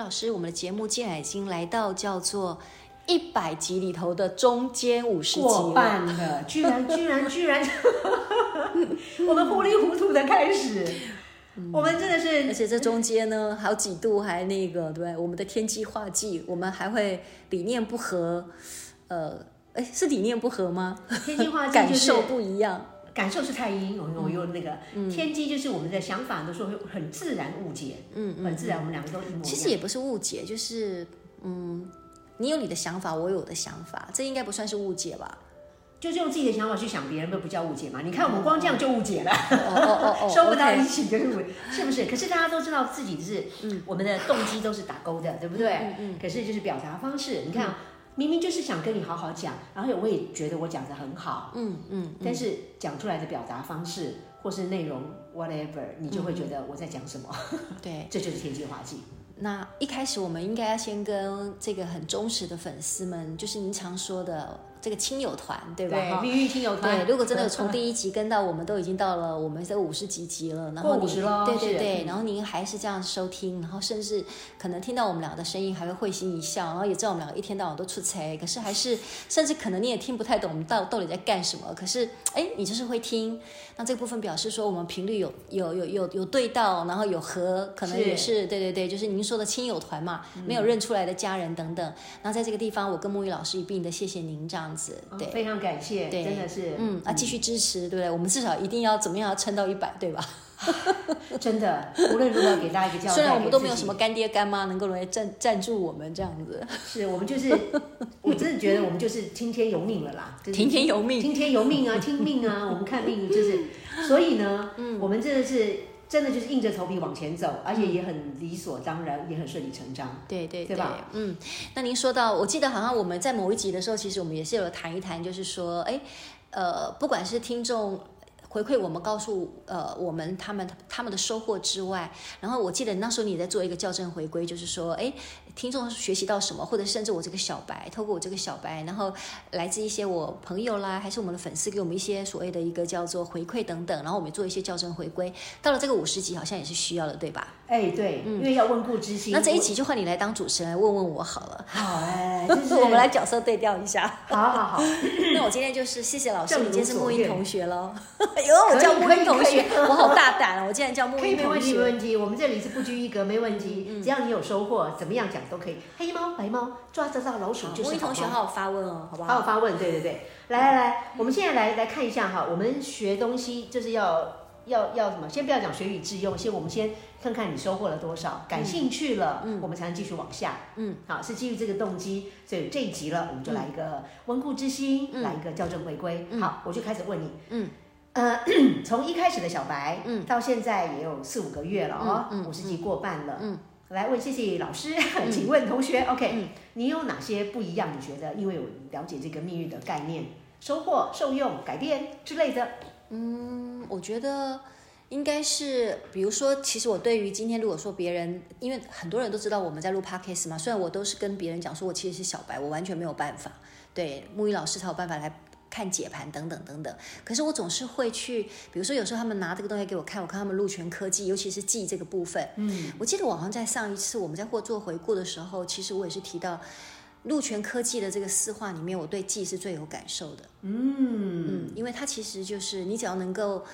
老师，我们的节目竟然已经来到叫做一百集里头的中间五十集半了，居然居然居然，居然 我们糊里糊涂的开始。我们真的是，而且这中间呢，好几度还那个，对，我们的天机化忌，我们还会理念不合，呃，哎，是理念不合吗？天机化忌、就是、感受不一样，感受是太阴，我我用那个、嗯、天机就是我们的想法都说会很自然误解，嗯嗯，很自然，我们两个都一模一样。其实也不是误解，就是嗯，你有你的想法，我有我的想法，这应该不算是误解吧？就是用自己的想法去想别人，不不叫误解嘛？你看我们光这样就误解了，哦哦 哦，收不到一起就是误解，是不是？可是大家都知道自己是，嗯，我们的动机都是打勾的，对不对？嗯嗯。可是就是表达方式，你看，明明就是想跟你好好讲，然后我也觉得我讲的很好，嗯嗯，但是讲出来的表达方式或是内容 whatever，你就会觉得我在讲什么？对，这就是天机滑稽。那一开始我们应该要先跟这个很忠实的粉丝们，就是您常说的。这个亲友团，对吧？对，命运亲友团。对，如果真的 从第一集跟到我们都已经到了我们这五十几集了，然后五十了，对对对，然后您还是这样收听，然后甚至可能听到我们两个的声音还会会心一笑，然后也知道我们两个一天到晚都出差，可是还是甚至可能你也听不太懂我们到到底在干什么，可是哎，你就是会听，那这个部分表示说我们频率有有有有有对到，然后有和，可能也是，是对对对，就是您说的亲友团嘛，没有认出来的家人等等。那、嗯、在这个地方，我跟木鱼老师一并的谢谢您这样子，对。哦非常感谢，对，真的是，嗯啊，继续支持，对不对？我们至少一定要怎么样，要撑到一百，对吧？真的，无论如何给大家一个。虽然我们都没有什么干爹干妈能够来赞赞助我们这样子，是我们就是，我真的觉得我们就是听天由命了啦，就是、听天由命，听天由命啊，听命啊，我们看命就是，所以呢，嗯，我们真的是。真的就是硬着头皮往前走，而且也很理所当然，嗯、也很顺理成章。对对对，对吧？嗯，那您说到，我记得好像我们在某一集的时候，其实我们也是有谈一谈，就是说，哎，呃，不管是听众。回馈我们，告诉呃我们他们他们的收获之外，然后我记得那时候你在做一个校正回归，就是说，哎，听众学习到什么，或者甚至我这个小白，透过我这个小白，然后来自一些我朋友啦，还是我们的粉丝给我们一些所谓的一个叫做回馈等等，然后我们做一些校正回归。到了这个五十级，好像也是需要的，对吧？哎，对，嗯，因为要温故知新。那这一集就换你来当主持人，问问我好了。好哎，就是 我们来角色对调一下。好好好。那我今天就是谢谢老师，你今天是木英同学喽。哎呦，我叫木英同学，我好大胆啊！我竟然叫木英同学。没问题，没问题。我们这里是不拘一格，没问题。嗯、只要你有收获，怎么样讲都可以。黑猫白猫抓得到老鼠就是好。木英同学，好好发问哦，好不好？好好发问，对对对。来来来，我们现在来来看一下哈，我们学东西就是要。要要什么？先不要讲学以致用，先我们先看看你收获了多少，感兴趣了，嗯，我们才能继续往下，嗯，好，是基于这个动机，所以这一集了，我们就来一个温故知新，嗯、来一个校正回归，嗯、好，我就开始问你，嗯，呃，从一开始的小白，嗯，到现在也有四五个月了哦，嗯，五十集过半了，嗯，来问谢谢老师，嗯、请问同学，OK，嗯，你有哪些不一样？你觉得因为有了解这个命运的概念，收获、受用、改变之类的？嗯，我觉得应该是，比如说，其实我对于今天如果说别人，因为很多人都知道我们在录 podcast 嘛，虽然我都是跟别人讲说我其实是小白，我完全没有办法，对木鱼老师才有办法来看解盘等等等等。可是我总是会去，比如说有时候他们拿这个东西给我看，我看他们禄权科技，尤其是记这个部分，嗯，我记得我好像在上一次我们在或做回顾的时候，其实我也是提到。禄权科技的这个四化里面，我对记是最有感受的。嗯嗯，因为它其实就是你只要能够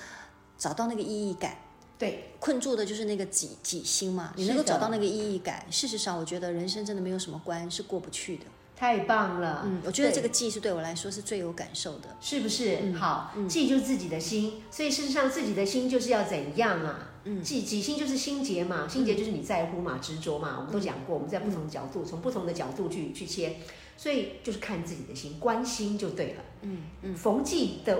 找到那个意义感，对，困住的就是那个己己心嘛。你能够找到那个意义感，事实上，我觉得人生真的没有什么关是过不去的。太棒了，嗯，我觉得这个忌是对我来说是最有感受的，是不是？嗯、好，忌就是自己的心，所以事实上自己的心就是要怎样啊？嗯，己己心就是心结嘛，心结就是你在乎嘛，执着嘛，我们都讲过，我们在不同的角度，从不同的角度去去切，所以就是看自己的心，关心就对了。嗯嗯，逢忌的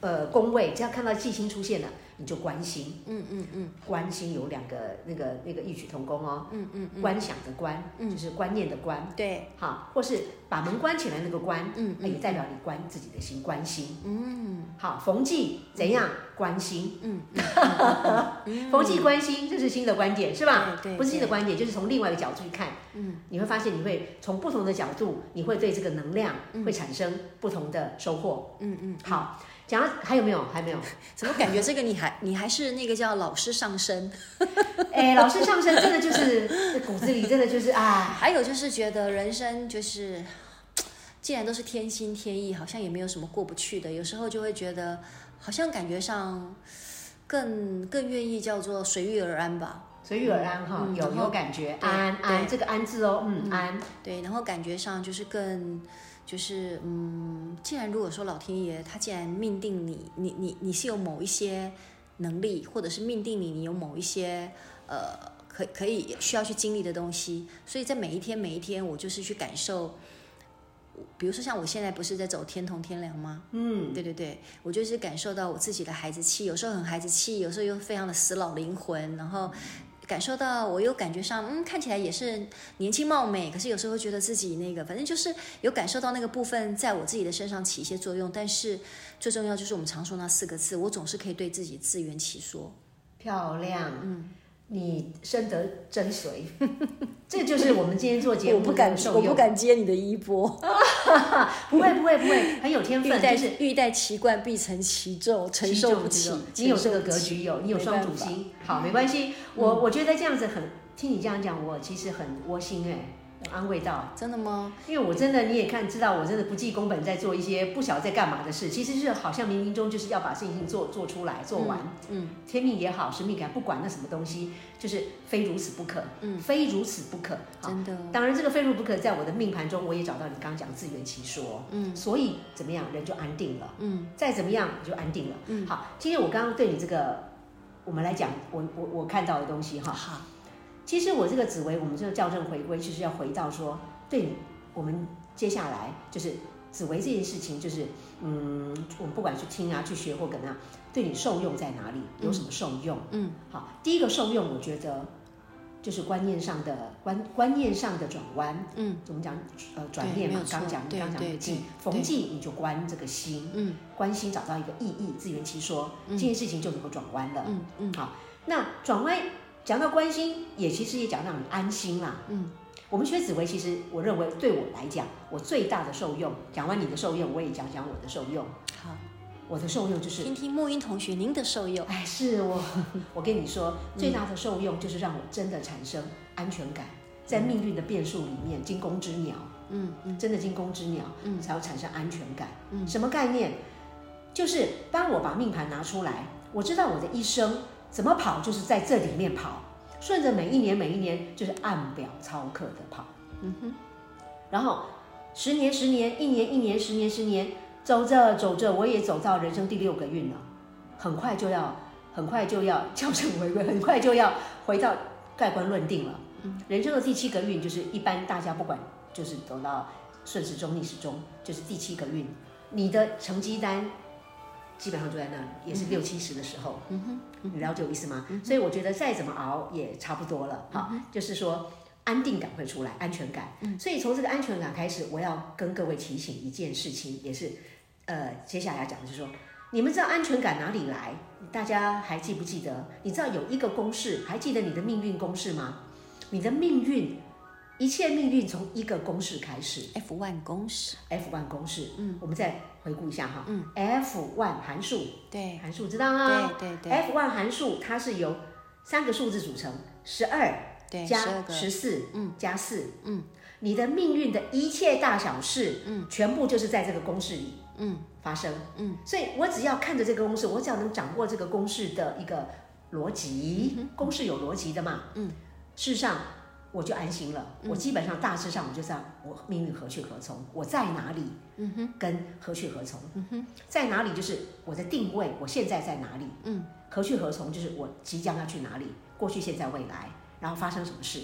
呃宫位，只要看到忌星出现了，你就观心。嗯嗯嗯，观心有两个那个那个异曲同工哦。嗯嗯嗯，观想的观，就是观念的观。对，好，或是把门关起来那个关，嗯也代表你观自己的心，观心。嗯，好，逢忌怎样？观心。嗯，逢忌观心，这是新的观点，是吧？对，不是新的观点，就是从另外一个角度去看。嗯，你会发现，你会从不同的角度，你会对这个能量会产生不同的收获。嗯嗯，好，讲到还有没有？还没有？怎么感觉这个你还你还是那个叫老师上身？哎，老师上身真的就是骨子里真的就是啊。还有就是觉得人生就是，既然都是天心天意，好像也没有什么过不去的。有时候就会觉得，好像感觉上更更愿意叫做随遇而安吧。随遇而安哈，有有感觉，安安这个安字哦，嗯安。对，然后感觉上就是更。就是嗯，既然如果说老天爷他既然命定你，你你你是有某一些能力，或者是命定你，你有某一些呃可可以需要去经历的东西，所以在每一天每一天，我就是去感受。比如说像我现在不是在走天同天梁吗？嗯，对对对，我就是感受到我自己的孩子气，有时候很孩子气，有时候又非常的死老灵魂，然后。感受到，我又感觉上，嗯，看起来也是年轻貌美，可是有时候觉得自己那个，反正就是有感受到那个部分在我自己的身上起一些作用。但是最重要就是我们常说那四个字，我总是可以对自己自圆其说。漂亮，嗯，你深得真髓，这就是我们今天做节目。我不敢，我不敢接你的衣钵。不会，不会，不会，很有天分。就是欲戴其冠，必承其重，承受不起。你有这个格局，有你有双主心，好，没关系。我我觉得这样子很，听你这样讲，我其实很窝心哎。安慰到，真的吗？因为我真的你也看知道，我真的不计工本在做一些不晓得在干嘛的事，其实是好像冥冥中就是要把事情做做出来做完。嗯，天命也好，使命感，不管那什么东西，就是非如此不可。嗯，非如此不可。真的。当然，这个非如不可，在我的命盘中，我也找到你刚刚讲自圆其说。嗯，所以怎么样，人就安定了。嗯，再怎么样就安定了。嗯，好，今天我刚刚对你这个，我们来讲，我我我看到的东西哈。好。其实我这个紫薇，我们这个校正回归，就是要回到说，对我们接下来就是紫薇这件事情，就是嗯，我们不管去听啊，去学或怎样，对你受用在哪里，有什么受用？嗯，好，第一个受用，我觉得就是观念上的观观念上的转弯。嗯，我们讲呃转念嘛，刚讲刚讲的忌，逢记你就观这个心，嗯，观心找到一个意义，自圆其说，这件事情就能够转弯了。嗯嗯，好，那转弯。讲到关心，也其实也讲到你安心啦。嗯，我们学紫薇，其实我认为对我来讲，我最大的受用。讲完你的受用，我也讲讲我的受用。好，我的受用就是听听木英同学您的受用。哎，是我，我跟你说，最大的受用就是让我真的产生安全感，在命运的变数里面，惊弓之鸟。嗯嗯，真的惊弓之鸟，嗯，才会产生安全感。嗯，什么概念？就是当我把命盘拿出来，我知道我的一生。怎么跑，就是在这里面跑，顺着每一年每一年，就是按表操课的跑。嗯哼，然后十年十年，一年一年，十年十年，走着走着，我也走到人生第六个运了，很快就要，很快就要校正回归，很快就要回到盖棺论定了。嗯，人生的第七个运就是一般大家不管，就是走到顺时钟逆时钟，就是第七个运，你的成绩单。基本上就在那里，也是六七十的时候，嗯哼，你了解我意思吗？嗯、所以我觉得再怎么熬也差不多了，哈、嗯，就是说安定感会出来，安全感。嗯，所以从这个安全感开始，我要跟各位提醒一件事情，也是，呃，接下来要讲的就是说，你们知道安全感哪里来？大家还记不记得？你知道有一个公式，还记得你的命运公式吗？你的命运。一切命运从一个公式开始，F one 公式，F one 公式，嗯，我们再回顾一下哈，嗯，F one 函数，对，函数知道啊，对对对，F one 函数它是由三个数字组成，十二，对，加十四，嗯，加四，嗯，你的命运的一切大小事，嗯，全部就是在这个公式里，嗯，发生，嗯，所以我只要看着这个公式，我只要能掌握这个公式的一个逻辑，公式有逻辑的嘛，嗯，事实上。我就安心了。我基本上大致上我就知道我命运何去何从，我在哪里，嗯哼，跟何去何从，嗯哼，在哪里就是我的定位，我现在在哪里，嗯，何去何从就是我即将要去哪里，过去、现在、未来，然后发生什么事。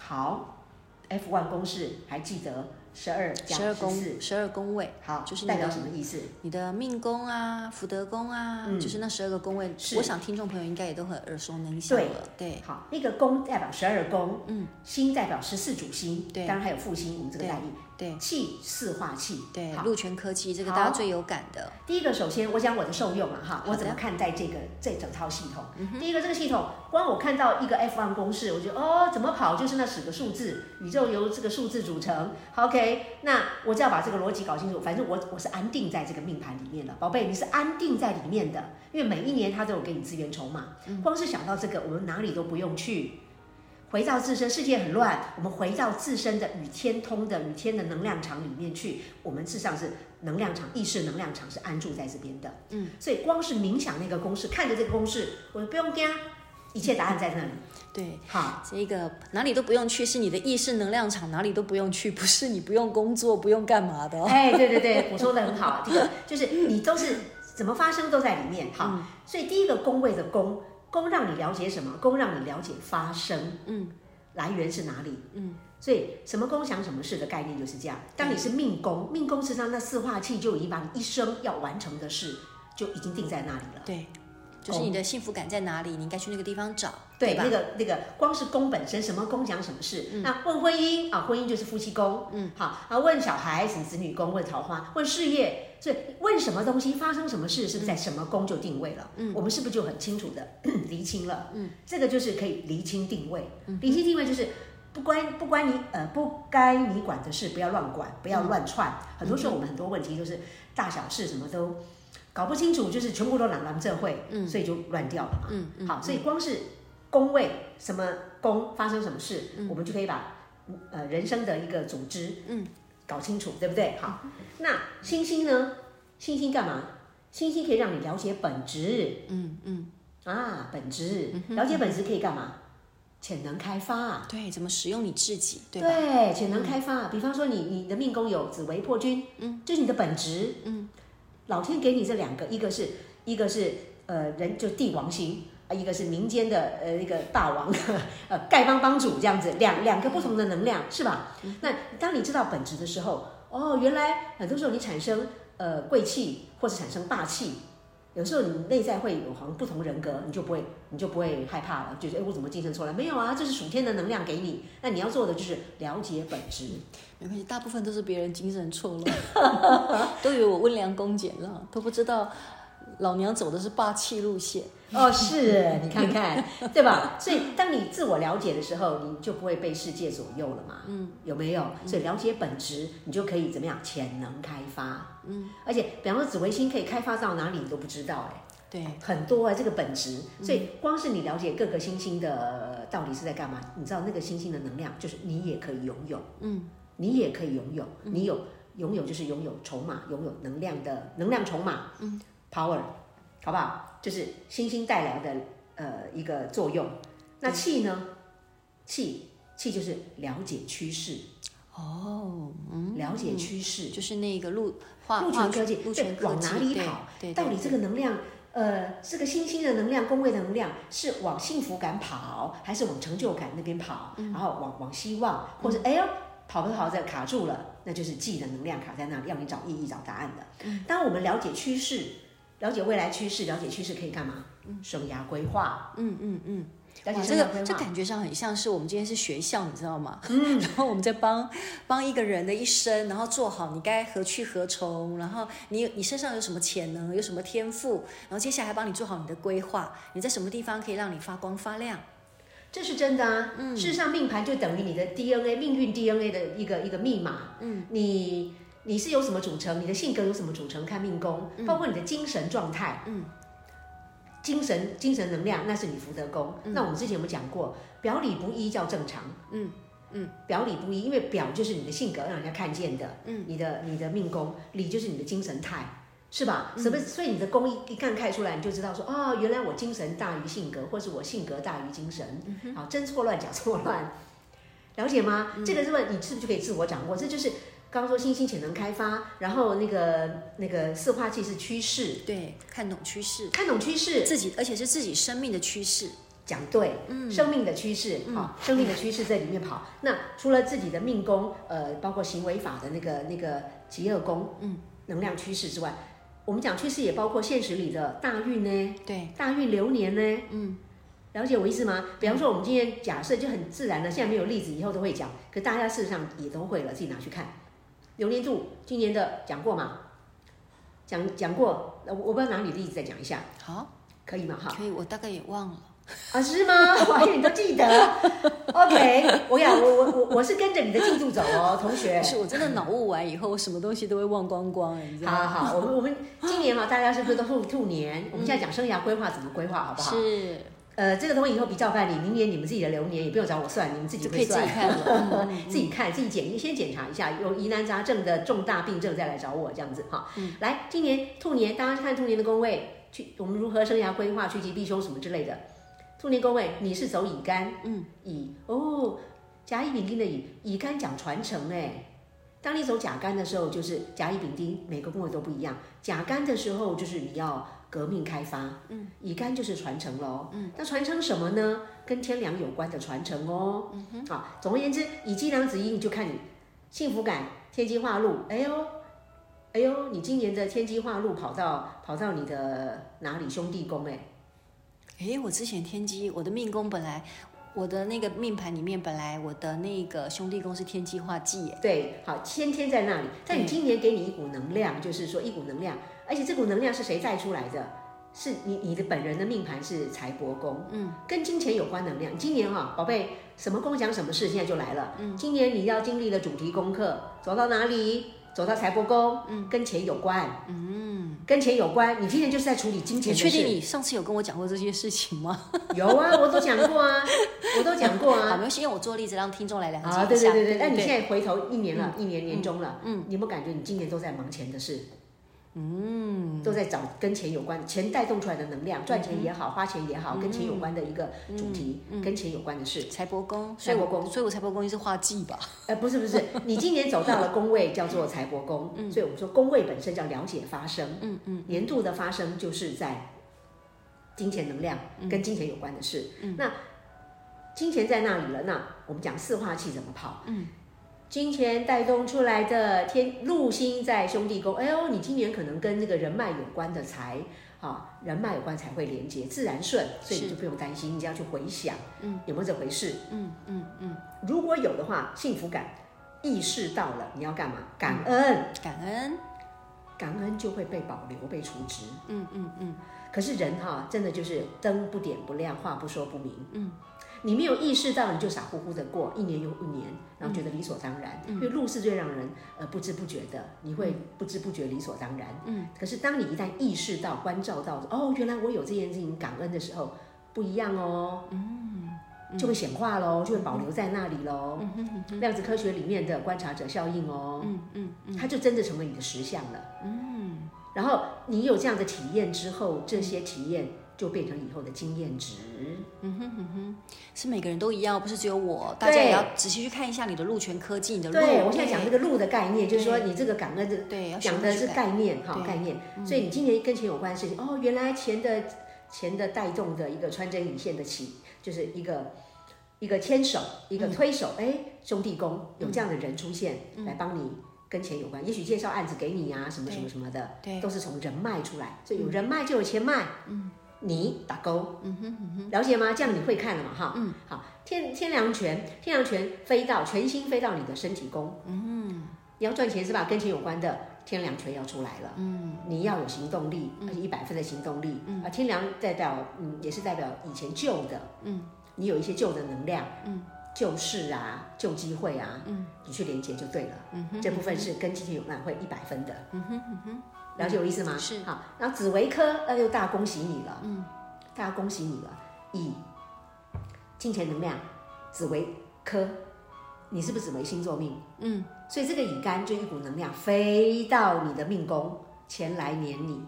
好，F one 公式还记得十二十二宫，十二宫位，好，就是代表什么意思？你的命宫啊，福德宫啊，嗯、就是那十二个宫位。我想听众朋友应该也都很耳熟能详了。对，对好，那个宫代表十二宫，嗯，星代表十四主星，对，当然还有复星，我们这个代意。对，气四化气，对，禄权科技，这个大家最有感的。第一个，首先我讲我的受用了哈，我怎么看待这个这整套系统？嗯、第一个，这个系统光我看到一个 F1 公式，我觉得哦，怎么跑就是那十个数字，宇宙由这个数字组成。OK，那我只要把这个逻辑搞清楚，反正我我是安定在这个命盘里面的，宝贝，你是安定在里面的，因为每一年它都有给你资源筹码，光是想到这个，我们哪里都不用去。回到自身，世界很乱，我们回到自身的与天通的与天的能量场里面去。我们事实上是能量场，意识能量场是安住在这边的。嗯，所以光是冥想那个公式，看着这个公式，我就不用惊，一切答案在那里。对，好，这个哪里都不用去，是你的意识能量场，哪里都不用去，不是你不用工作，不用干嘛的。哎，对对对，我说的很好，这个就是你都是怎么发生都在里面。好，嗯、所以第一个宫位的宫。宫让你了解什么？宫让你了解发生，嗯，来源是哪里？嗯，所以什么宫想什么事的概念就是这样。当你是命宫，命宫实际上那四化气就已经把你一生要完成的事就已经定在那里了。对，就是你的幸福感在哪里，你应该去那个地方找。对，对那个那个光是宫本身，什么宫讲什么事。嗯、那问婚姻啊，婚姻就是夫妻宫。嗯，好，啊问小孩什么子女宫，问桃花，问事业。所以问什么东西发生什么事，是不是在什么宫就定位了？嗯，我们是不是就很清楚的 厘清了？嗯，这个就是可以厘清定位。嗯，厘清定位就是不关不关你呃不该你管的事，不要乱管，不要乱串。嗯、很多时候我们很多问题就是大小事什么都搞不清楚，就是全部都揽揽这会，嗯，所以就乱掉了嘛。嗯嗯。好，所以光是宫位什么宫发生什么事，嗯、我们就可以把呃人生的一个组织，嗯。搞清楚，对不对？好，那星星呢？星星干嘛？星星可以让你了解本质。嗯嗯。啊，本质，了解本质可以干嘛？潜能开发。对，怎么使用你自己？对，对潜能开发。比方说，你你的命宫有紫微破军，嗯，就是你的本质。嗯。老天给你这两个，一个是一个是呃人就帝王星。啊，一个是民间的呃一个大王，呃丐帮帮主这样子，两两个不同的能量是吧？那当你知道本质的时候，哦，原来很多时候你产生呃贵气或者产生霸气，有时候你内在会有好像不同人格，你就不会你就不会害怕了，就是哎我怎么精神错乱？没有啊，这是属天的能量给你，那你要做的就是了解本质。没关系，大部分都是别人精神错乱，都以为我温良恭俭让，都不知道。老娘走的是霸气路线哦，是 你看看，对吧？所以当你自我了解的时候，你就不会被世界左右了嘛。嗯，有没有？所以了解本质，你就可以怎么样？潜能开发。嗯，而且比方说紫微星可以开发到哪里，你都不知道哎。对，很多啊，这个本质。所以光是你了解各个星星的到底是在干嘛，你知道那个星星的能量，就是你也可以拥有。嗯，你也可以拥有，你有拥有就是拥有筹码，拥有能量的能量筹码。嗯。Power，好不好？就是星星带来的呃一个作用。那气呢？气气就是了解趋势。哦，嗯，了解趋势就是那个路路权科技，对，往哪里跑？对，到底这个能量，呃，这个星星的能量，宫位的能量是往幸福感跑，还是往成就感那边跑？然后往往希望，或者哎呦，跑着跑着卡住了，那就是气的能量卡在那里，要你找意义、找答案的。当我们了解趋势。了解未来趋势，了解趋势可以干嘛？嗯，生涯规划。嗯嗯嗯。这个这感觉上很像是我们今天是学校，你知道吗？嗯。然后我们在帮帮一个人的一生，然后做好你该何去何从，然后你你身上有什么潜能，有什么天赋，然后接下来帮你做好你的规划，你在什么地方可以让你发光发亮？这是真的啊。嗯。事实上，命盘就等于你的 DNA 命运 DNA 的一个一个密码。嗯。你。你是由什么组成？你的性格由什么组成？看命宫，包括你的精神状态，嗯，精神精神能量，那是你福德宫。嗯、那我们之前有没有讲过，表里不一叫正常？嗯嗯，表里不一，因为表就是你的性格，让人家看见的。嗯，你的你的命宫里就是你的精神态，是吧？什么？所以你的宫一一看开出来，你就知道说，哦，原来我精神大于性格，或是我性格大于精神。好、嗯，真错乱假错乱，了解吗？嗯、这个是问你是不是就可以自我掌握？这就是。刚刚说新兴潜能开发，然后那个那个四化器是趋势，对，看懂趋势，看懂趋势，自己而且是自己生命的趋势，讲对，嗯，生命的趋势，好、嗯，生命的趋势在里面跑。嗯、那除了自己的命宫，呃，包括行为法的那个那个极恶宫，嗯，能量趋势之外，我们讲趋势也包括现实里的大运呢，对，大运流年呢，嗯，了解我意思吗？比方说我们今天假设就很自然的，现在没有例子，以后都会讲，可大家事实上也都会了，自己拿去看。流年度今年的讲过吗？讲讲过，我我不知道拿你例子再讲一下，好，可以吗？哈，可以，我大概也忘了。啊，是吗？我还以为你都记得。OK，我呀，我我我我是跟着你的进度走哦，同学。是我真的脑雾完以后，我什么东西都会忘光光，你知道吗？好好，我们我们今年嘛，大家是不是都兔兔年？我们现在讲生涯规划怎么规划，好不好？是。呃，这个东西以后比照办理，明年你们自己的流年也不用找我算，你们自己会算。自己看，自己看，自己检，先检查一下，有疑难杂症的重大病症再来找我，这样子哈。嗯。来，今年兔年，大家看兔年的宫位，去我们如何生涯规划，趋吉避凶什么之类的。兔年宫位，你是走乙干，嗯，乙哦，甲乙丙丁的乙，乙干讲传承哎。当你走甲干的时候，就是甲乙丙丁，每个宫位都不一样。甲干的时候，就是你要革命开发，嗯，乙肝就是传承喽，嗯，那传承什么呢？跟天良有关的传承哦，嗯哼，好，总而言之，乙鸡梁子阴就看你幸福感，天机化禄，哎呦，哎呦，你今年的天机化禄跑到跑到你的哪里兄弟宫哎？哎，我之前天机，我的命宫本来，我的那个命盘里面本来我的那个兄弟宫是天机化忌，对，好，先天在那里，但你今年给你一股能量，就是说一股能量，而且这股能量是谁带出来的？是你你的本人的命盘是财帛宫，嗯，跟金钱有关能量。今年哈、哦，宝贝，什么宫讲什么事，现在就来了。嗯，今年你要经历的主题功课，走到哪里？走到财帛宫，嗯，跟钱有关，嗯，跟钱有关。你今天就是在处理金钱的事。你确定你上次有跟我讲过这些事情吗？有啊，我都讲过啊，我都讲过啊。好，没关系，用我做例子让听众来了解一下。啊，对对对对。那你现在回头一年了，一年年终了，嗯，你有没有感觉你今年都在忙钱的事？嗯，都在找跟钱有关，钱带动出来的能量，赚钱也好，花钱也好，跟钱有关的一个主题，跟钱有关的事。财帛宫，财帛宫，所以我财帛宫是化忌吧？呃，不是不是，你今年走到了宫位叫做财帛宫，所以我们说宫位本身叫了解发生，嗯嗯，年度的发生就是在金钱能量跟金钱有关的事。那金钱在那里了，那我们讲四化气怎么跑？嗯。金钱带动出来的天禄星在兄弟宫，哎呦，你今年可能跟那个人脉有关的财，啊，人脉有关才会连接，自然顺，所以你就不用担心，你只要去回想，嗯，有没有这回事？嗯嗯嗯，如果有的话，幸福感意识到了，你要干嘛？感恩，感恩，感恩就会被保留，被储值。嗯嗯嗯。可是人哈，真的就是灯不点不亮，话不说不明。嗯。你没有意识到，你就傻乎乎的过一年又一年，然后觉得理所当然。嗯、因为路是最让人呃不知不觉的，你会不知不觉理所当然。嗯。可是当你一旦意识到、关照到，哦，原来我有这件事情感恩的时候，不一样哦。嗯。就会显化喽，就会保留在那里喽。嗯。量子科学里面的观察者效应哦。嗯嗯嗯。它就真的成为你的实相了。嗯。然后你有这样的体验之后，这些体验。就变成以后的经验值。嗯哼哼哼，是每个人都一样，不是只有我。大家也要仔细去看一下你的路权科技，你的路。对，我现在讲这个路的概念，就是说你这个感恩的，对，讲的是概念哈，概念。所以你今年跟钱有关的事情，哦，原来钱的钱的带动的一个穿针引线的起，就是一个一个牵手，一个推手。哎，兄弟宫有这样的人出现来帮你跟钱有关，也许介绍案子给你啊，什么什么什么的，对，都是从人脉出来。所以有人脉就有钱脉。嗯。你打勾，嗯哼嗯哼，了解吗？这样你会看了嘛？哈，嗯，好，天天梁拳，天梁拳飞到全心飞到你的身体宫，嗯，你要赚钱是吧？跟钱有关的天梁拳要出来了，嗯，你要有行动力，而且一百分的行动力，嗯，啊，天梁代表，嗯，也是代表以前旧的，嗯，你有一些旧的能量，嗯，旧事啊，救机会啊，嗯，你去连接就对了，嗯哼，这部分是跟金钱有关，会一百分的，嗯哼嗯哼。了解我意思吗？嗯、是好，然后紫微科，那就大恭喜你了。嗯，大家恭喜你了。乙，金钱能量，紫微科，你是不是紫微星座命？嗯，所以这个乙肝就一股能量飞到你的命宫，前来黏你。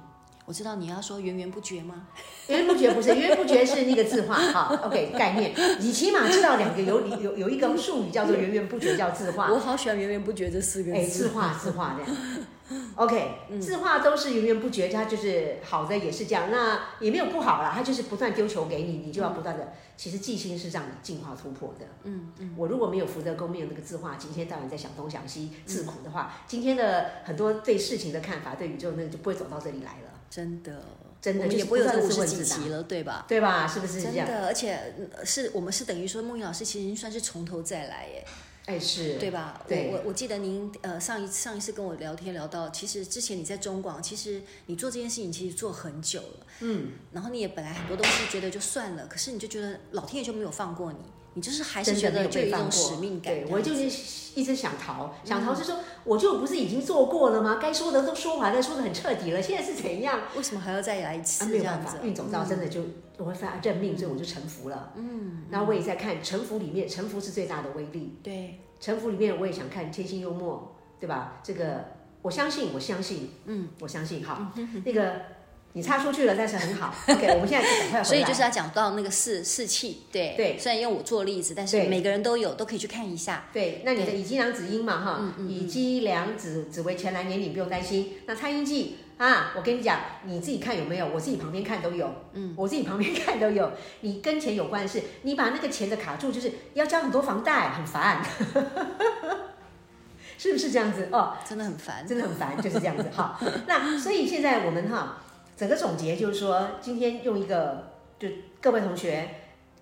我知道你要说源源不绝吗？源源不绝不是，源源不绝是那个字画 哈。OK，概念，你起码知道两个有有有一个术语叫做源源不绝，叫字画。我好喜欢源源不绝这四个字。哎，字画字画这样。OK，字画都是源源不绝，它就是好的也是这样，那也没有不好啦，它就是不断丢球给你，你就要不断的。其实记性是让你进化突破的。嗯嗯，我如果没有福德宫，没有那个字画，今天当然在想东想西，自苦的话，今天的很多对事情的看法，对宇宙那就不会走到这里来了。真的，真的也不会有这五十几集了，对吧？对吧？是不是这样？真的，而且是我们是等于说，孟云老师其实算是从头再来耶。哎，是对吧？对，我我我记得您呃上一上一次跟我聊天聊到，其实之前你在中广，其实你做这件事情其实做很久了，嗯，然后你也本来很多东西觉得就算了，可是你就觉得老天爷就没有放过你，你就是还是觉得就有一种使命感。对，我就是一直想逃，想逃是说，我就不是已经做过了吗？该说的都说完了，说的很彻底了，现在是怎样？为什么还要再来一次？没有办法，运走到真的就我会发认命，所以我就臣服了。嗯，然后我也在看臣服里面，臣服是最大的威力。对。臣服里面，我也想看天性幽默，对吧？这个我相信，我相信，嗯，我相信。好，那个你插出去了，但是很好。OK，我们现在就赶快回来。所以就是要讲到那个士士气，对对。虽然用我做例子，但是每个人都有，都可以去看一下。对，那你的乙机梁紫阴嘛，哈，乙机梁子子为前来年，你不用担心。那太阴记。啊，我跟你讲，你自己看有没有？我自己旁边看都有，嗯，我自己旁边看都有。你跟钱有关的事，你把那个钱的卡住，就是要交很多房贷，很烦，是不是这样子？哦，真的很烦，真的很烦，就是这样子。好，那所以现在我们哈，整个总结就是说，今天用一个，就各位同学，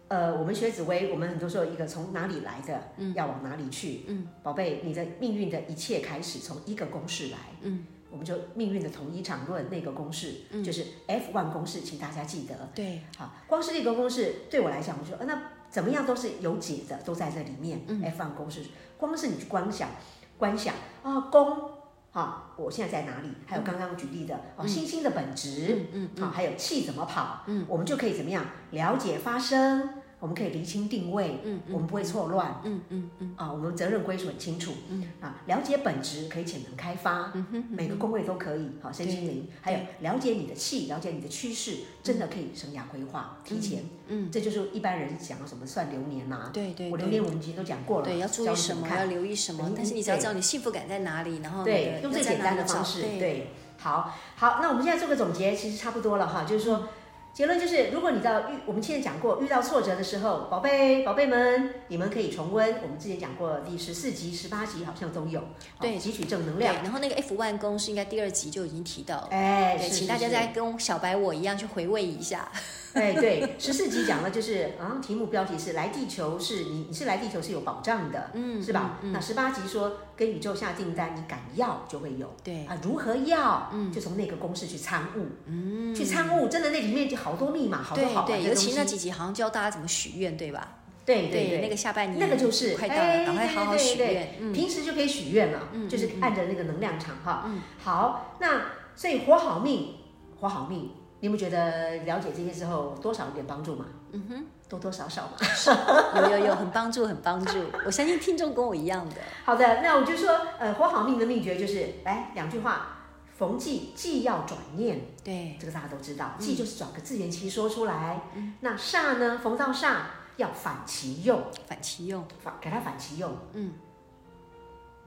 呃，我们学紫薇，我们很多时候一个从哪里来的，嗯，要往哪里去，嗯，宝贝，你的命运的一切开始从一个公式来，嗯。我们就命运的同一场论那个公式，嗯、就是 F one 公式，请大家记得。对，好，光是那个公式对我来讲，我就说，呃、那怎么样都是有解的，都在这里面。嗯、F one 公式，光是你去观想、观想啊，宫，啊，我现在在哪里？还有刚刚举例的，哦、嗯，星星的本质，嗯嗯，嗯，啊，还有气怎么跑，嗯，我们就可以怎么样了解发生。我们可以厘清定位，嗯，嗯，我们不会错乱，嗯嗯嗯，啊，我们责任归属很清楚，嗯。啊，了解本质可以潜能开发，嗯哼，每个工位都可以，好，身心灵，还有了解你的气，了解你的趋势，真的可以生涯规划提前，嗯，这就是一般人讲什么算流年呐，对对，我流年我们已经都讲过了，对，要注意什么，要留意什么，但是你只要知道你幸福感在哪里，然后对，用最简单的方式，对，好，好，那我们现在做个总结，其实差不多了哈，就是说。结论就是，如果你到遇我们之前讲过遇到挫折的时候，宝贝宝贝们，你们可以重温我们之前讲过第十四集、十八集好像都有，对，汲取正能量。然后那个 F 万公是应该第二集就已经提到了，哎，对，请大家再跟小白我一样去回味一下。哎，对，十四集讲了就是啊，题目标题是来地球是你，你是来地球是有保障的，嗯，是吧？嗯，那十八集说跟宇宙下订单，你敢要就会有，对啊，如何要？嗯，就从那个公式去参悟，嗯，去参悟，真的那里面就好多密码，好多好玩的东西。尤其那几集好像教大家怎么许愿，对吧？对对对，那个下半年那个就是快到了，赶快好好许愿，平时就可以许愿了，就是按着那个能量场哈。嗯，好，那所以活好命，活好命。你们觉得了解这些之后多少有点帮助吗？嗯哼，多多少少嘛。有有有，很帮助，很帮助。我相信听众跟我一样的。好的，那我就说，呃，活好命的秘诀就是，来两句话：逢忌忌要转念，对，这个大家都知道。忌就是转个自圆其说出来。嗯。那煞呢？逢到煞要反其用，反其用，反给它反其用。嗯。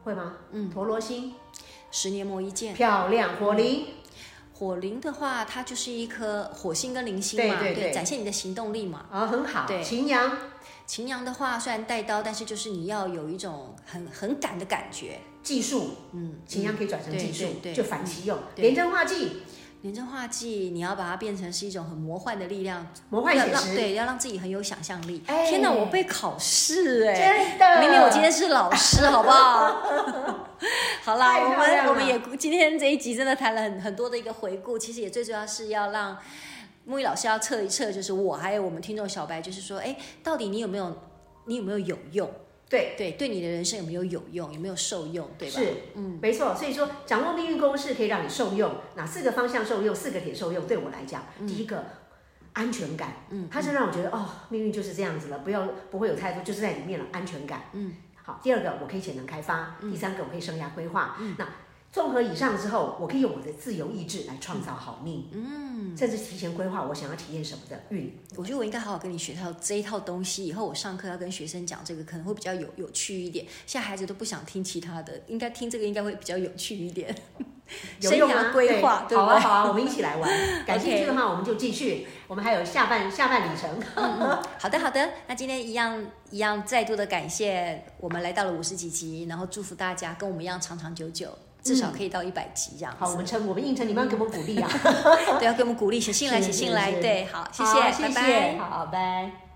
会吗？嗯。陀罗星，十年磨一剑，漂亮，火灵。火灵的话，它就是一颗火星跟灵星嘛，对，对，展现你的行动力嘛。啊、哦，很好。对，秦阳，秦阳的话虽然带刀，但是就是你要有一种很很赶的感觉，技术。嗯，秦阳可以转成技术，对就反其用。廉贞化忌。廉贞化忌，你要把它变成是一种很魔幻的力量，魔幻写实，对，要让自己很有想象力。哎、天哪，我被考试哎、欸，真的，明明我今天是老师，好不好？好啦，我们我们也今天这一集真的谈了很很多的一个回顾，其实也最主要是要让木易老师要测一测，就是我还有我们听众小白，就是说，哎，到底你有没有，你有没有有用？对对，对你的人生有没有有用，有没有受用，对吧？是，嗯，没错。所以说，掌握命运公式可以让你受用，哪四个方向受用？四个点受用。对我来讲，嗯、第一个安全感，嗯，它是让我觉得、嗯、哦，命运就是这样子了，不要不会有太多，就是在里面了，安全感。嗯，好。第二个，我可以潜能开发；嗯、第三个，我可以生涯规划。嗯，那。综合以上之后，我可以用我的自由意志来创造好命，嗯，甚至提前规划我想要体验什么的运。我觉得我应该好好跟你学套这一套东西，以后我上课要跟学生讲这个，可能会比较有有趣一点。现在孩子都不想听其他的，应该听这个应该会比较有趣一点。有用吗？规划，对，好啊好啊，我们一起来玩。感兴趣的话，我们就继续。我们还有下半下半旅程。嗯嗯，好的好的，那今天一样一样再度的感谢，我们来到了五十几集，然后祝福大家跟我们一样长长久久，至少可以到一百集这样。好，我们撑，我们应承，你们要给我们鼓励啊！对，要给我们鼓励，写信来，写信来，对，好，谢谢，拜拜，好，拜。